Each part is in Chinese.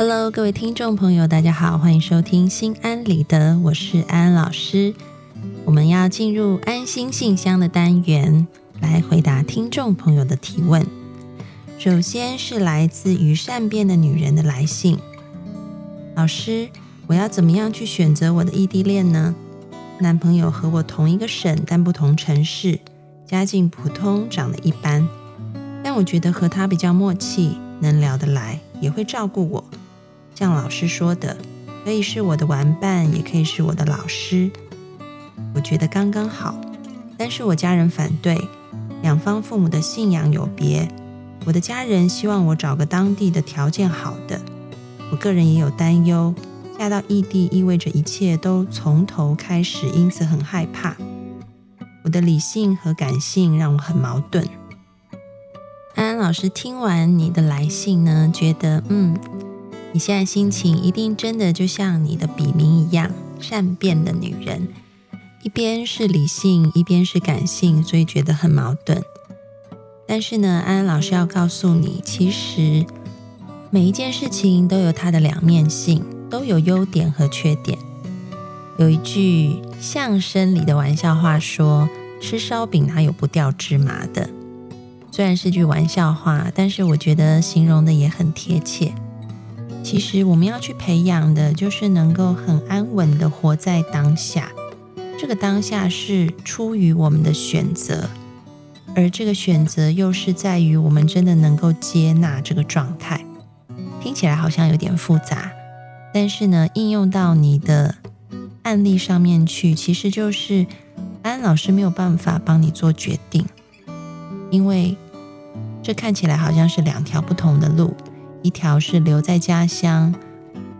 Hello，各位听众朋友，大家好，欢迎收听心安理得，我是安安老师。我们要进入安心信箱的单元，来回答听众朋友的提问。首先是来自于善变的女人的来信，老师，我要怎么样去选择我的异地恋呢？男朋友和我同一个省，但不同城市，家境普通，长得一般，但我觉得和他比较默契，能聊得来，也会照顾我。像老师说的，可以是我的玩伴，也可以是我的老师。我觉得刚刚好，但是我家人反对，两方父母的信仰有别。我的家人希望我找个当地的条件好的，我个人也有担忧，嫁到异地意味着一切都从头开始，因此很害怕。我的理性和感性让我很矛盾。安安老师听完你的来信呢，觉得嗯。你现在心情一定真的就像你的笔名一样，善变的女人，一边是理性，一边是感性，所以觉得很矛盾。但是呢，安安老师要告诉你，其实每一件事情都有它的两面性，都有优点和缺点。有一句相声里的玩笑话说：“吃烧饼哪有不掉芝麻的？”虽然是句玩笑话，但是我觉得形容的也很贴切。其实我们要去培养的，就是能够很安稳的活在当下。这个当下是出于我们的选择，而这个选择又是在于我们真的能够接纳这个状态。听起来好像有点复杂，但是呢，应用到你的案例上面去，其实就是安老师没有办法帮你做决定，因为这看起来好像是两条不同的路。一条是留在家乡，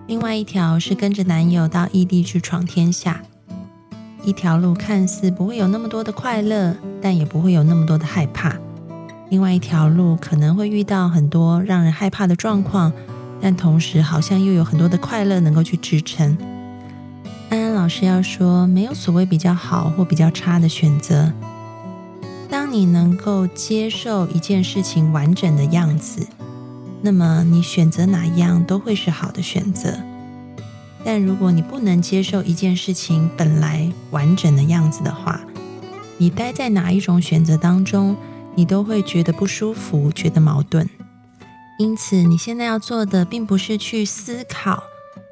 另外一条是跟着男友到异地去闯天下。一条路看似不会有那么多的快乐，但也不会有那么多的害怕；另外一条路可能会遇到很多让人害怕的状况，但同时好像又有很多的快乐能够去支撑。安安老师要说，没有所谓比较好或比较差的选择。当你能够接受一件事情完整的样子。那么你选择哪一样都会是好的选择，但如果你不能接受一件事情本来完整的样子的话，你待在哪一种选择当中，你都会觉得不舒服，觉得矛盾。因此，你现在要做的并不是去思考、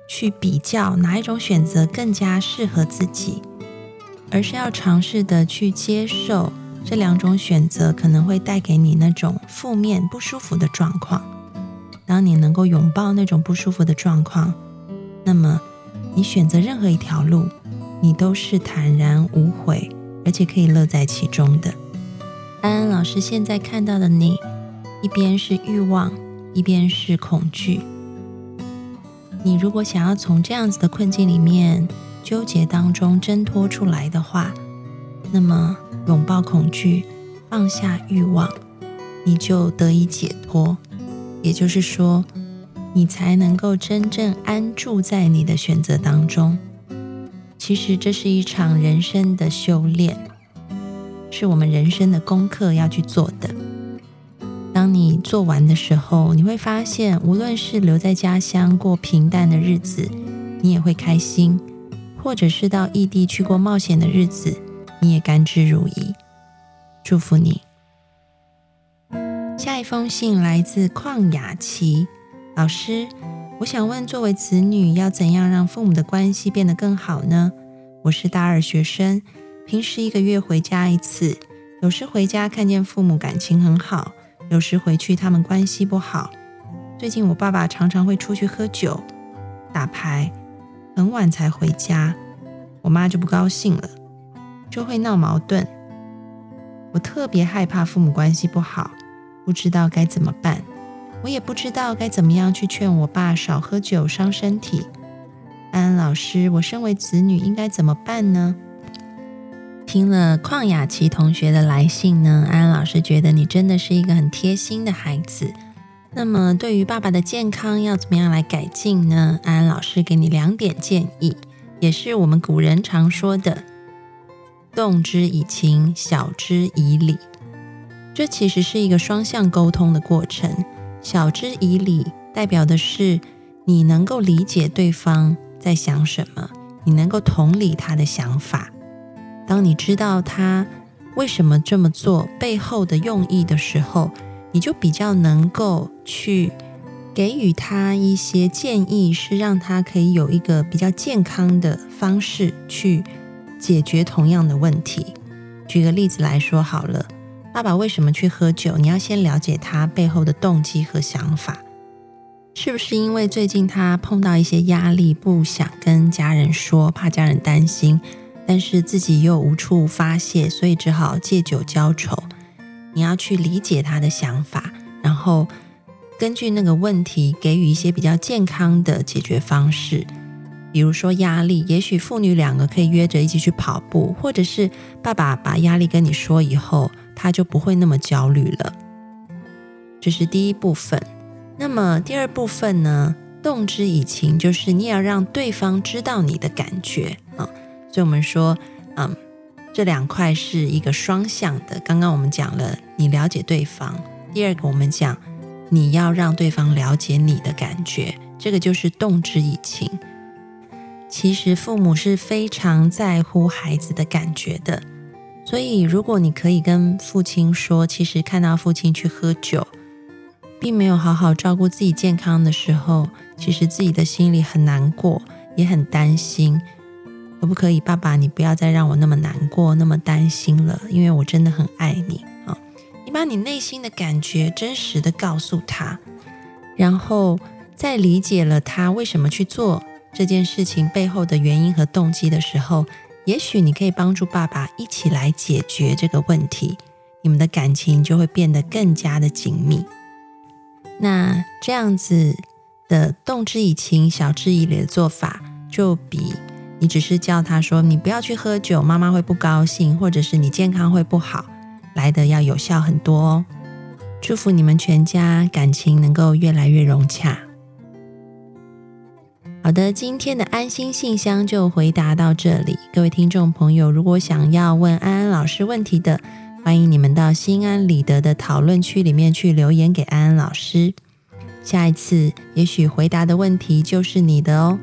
去比较哪一种选择更加适合自己，而是要尝试的去接受这两种选择可能会带给你那种负面、不舒服的状况。当你能够拥抱那种不舒服的状况，那么你选择任何一条路，你都是坦然无悔，而且可以乐在其中的。安安老师现在看到的你，一边是欲望，一边是恐惧。你如果想要从这样子的困境里面纠结当中挣脱出来的话，那么拥抱恐惧，放下欲望，你就得以解脱。也就是说，你才能够真正安住在你的选择当中。其实这是一场人生的修炼，是我们人生的功课要去做的。当你做完的时候，你会发现，无论是留在家乡过平淡的日子，你也会开心；或者是到异地去过冒险的日子，你也甘之如饴。祝福你。下一封信来自邝雅琪老师，我想问，作为子女要怎样让父母的关系变得更好呢？我是大二学生，平时一个月回家一次，有时回家看见父母感情很好，有时回去他们关系不好。最近我爸爸常常会出去喝酒、打牌，很晚才回家，我妈就不高兴了，就会闹矛盾。我特别害怕父母关系不好。不知道该怎么办，我也不知道该怎么样去劝我爸少喝酒伤身体。安安老师，我身为子女应该怎么办呢？听了邝雅琪同学的来信呢，安安老师觉得你真的是一个很贴心的孩子。那么对于爸爸的健康要怎么样来改进呢？安安老师给你两点建议，也是我们古人常说的“动之以情，晓之以理”。这其实是一个双向沟通的过程。晓之以理，代表的是你能够理解对方在想什么，你能够同理他的想法。当你知道他为什么这么做背后的用意的时候，你就比较能够去给予他一些建议，是让他可以有一个比较健康的方式去解决同样的问题。举个例子来说好了，爸爸为什么去喝酒？你要先了解他背后的动机和想法，是不是因为最近他碰到一些压力，不想跟家人说，怕家人担心，但是自己又无处发泄，所以只好借酒浇愁。你要去理解他的想法，然后根据那个问题给予一些比较健康的解决方式。比如说压力，也许父女两个可以约着一起去跑步，或者是爸爸把压力跟你说以后，他就不会那么焦虑了。这是第一部分。那么第二部分呢？动之以情，就是你要让对方知道你的感觉啊。所以我们说，嗯，这两块是一个双向的。刚刚我们讲了，你了解对方；第二个，我们讲你要让对方了解你的感觉，这个就是动之以情。其实父母是非常在乎孩子的感觉的，所以如果你可以跟父亲说，其实看到父亲去喝酒，并没有好好照顾自己健康的时候，其实自己的心里很难过，也很担心。可不可以，爸爸，你不要再让我那么难过、那么担心了？因为我真的很爱你啊！你把你内心的感觉真实的告诉他，然后再理解了他为什么去做。这件事情背后的原因和动机的时候，也许你可以帮助爸爸一起来解决这个问题，你们的感情就会变得更加的紧密。那这样子的动之以情、晓之以理的做法，就比你只是叫他说你不要去喝酒，妈妈会不高兴，或者是你健康会不好，来的要有效很多哦。祝福你们全家感情能够越来越融洽。好的，今天的安心信箱就回答到这里。各位听众朋友，如果想要问安安老师问题的，欢迎你们到心安理得的讨论区里面去留言给安安老师。下一次，也许回答的问题就是你的哦。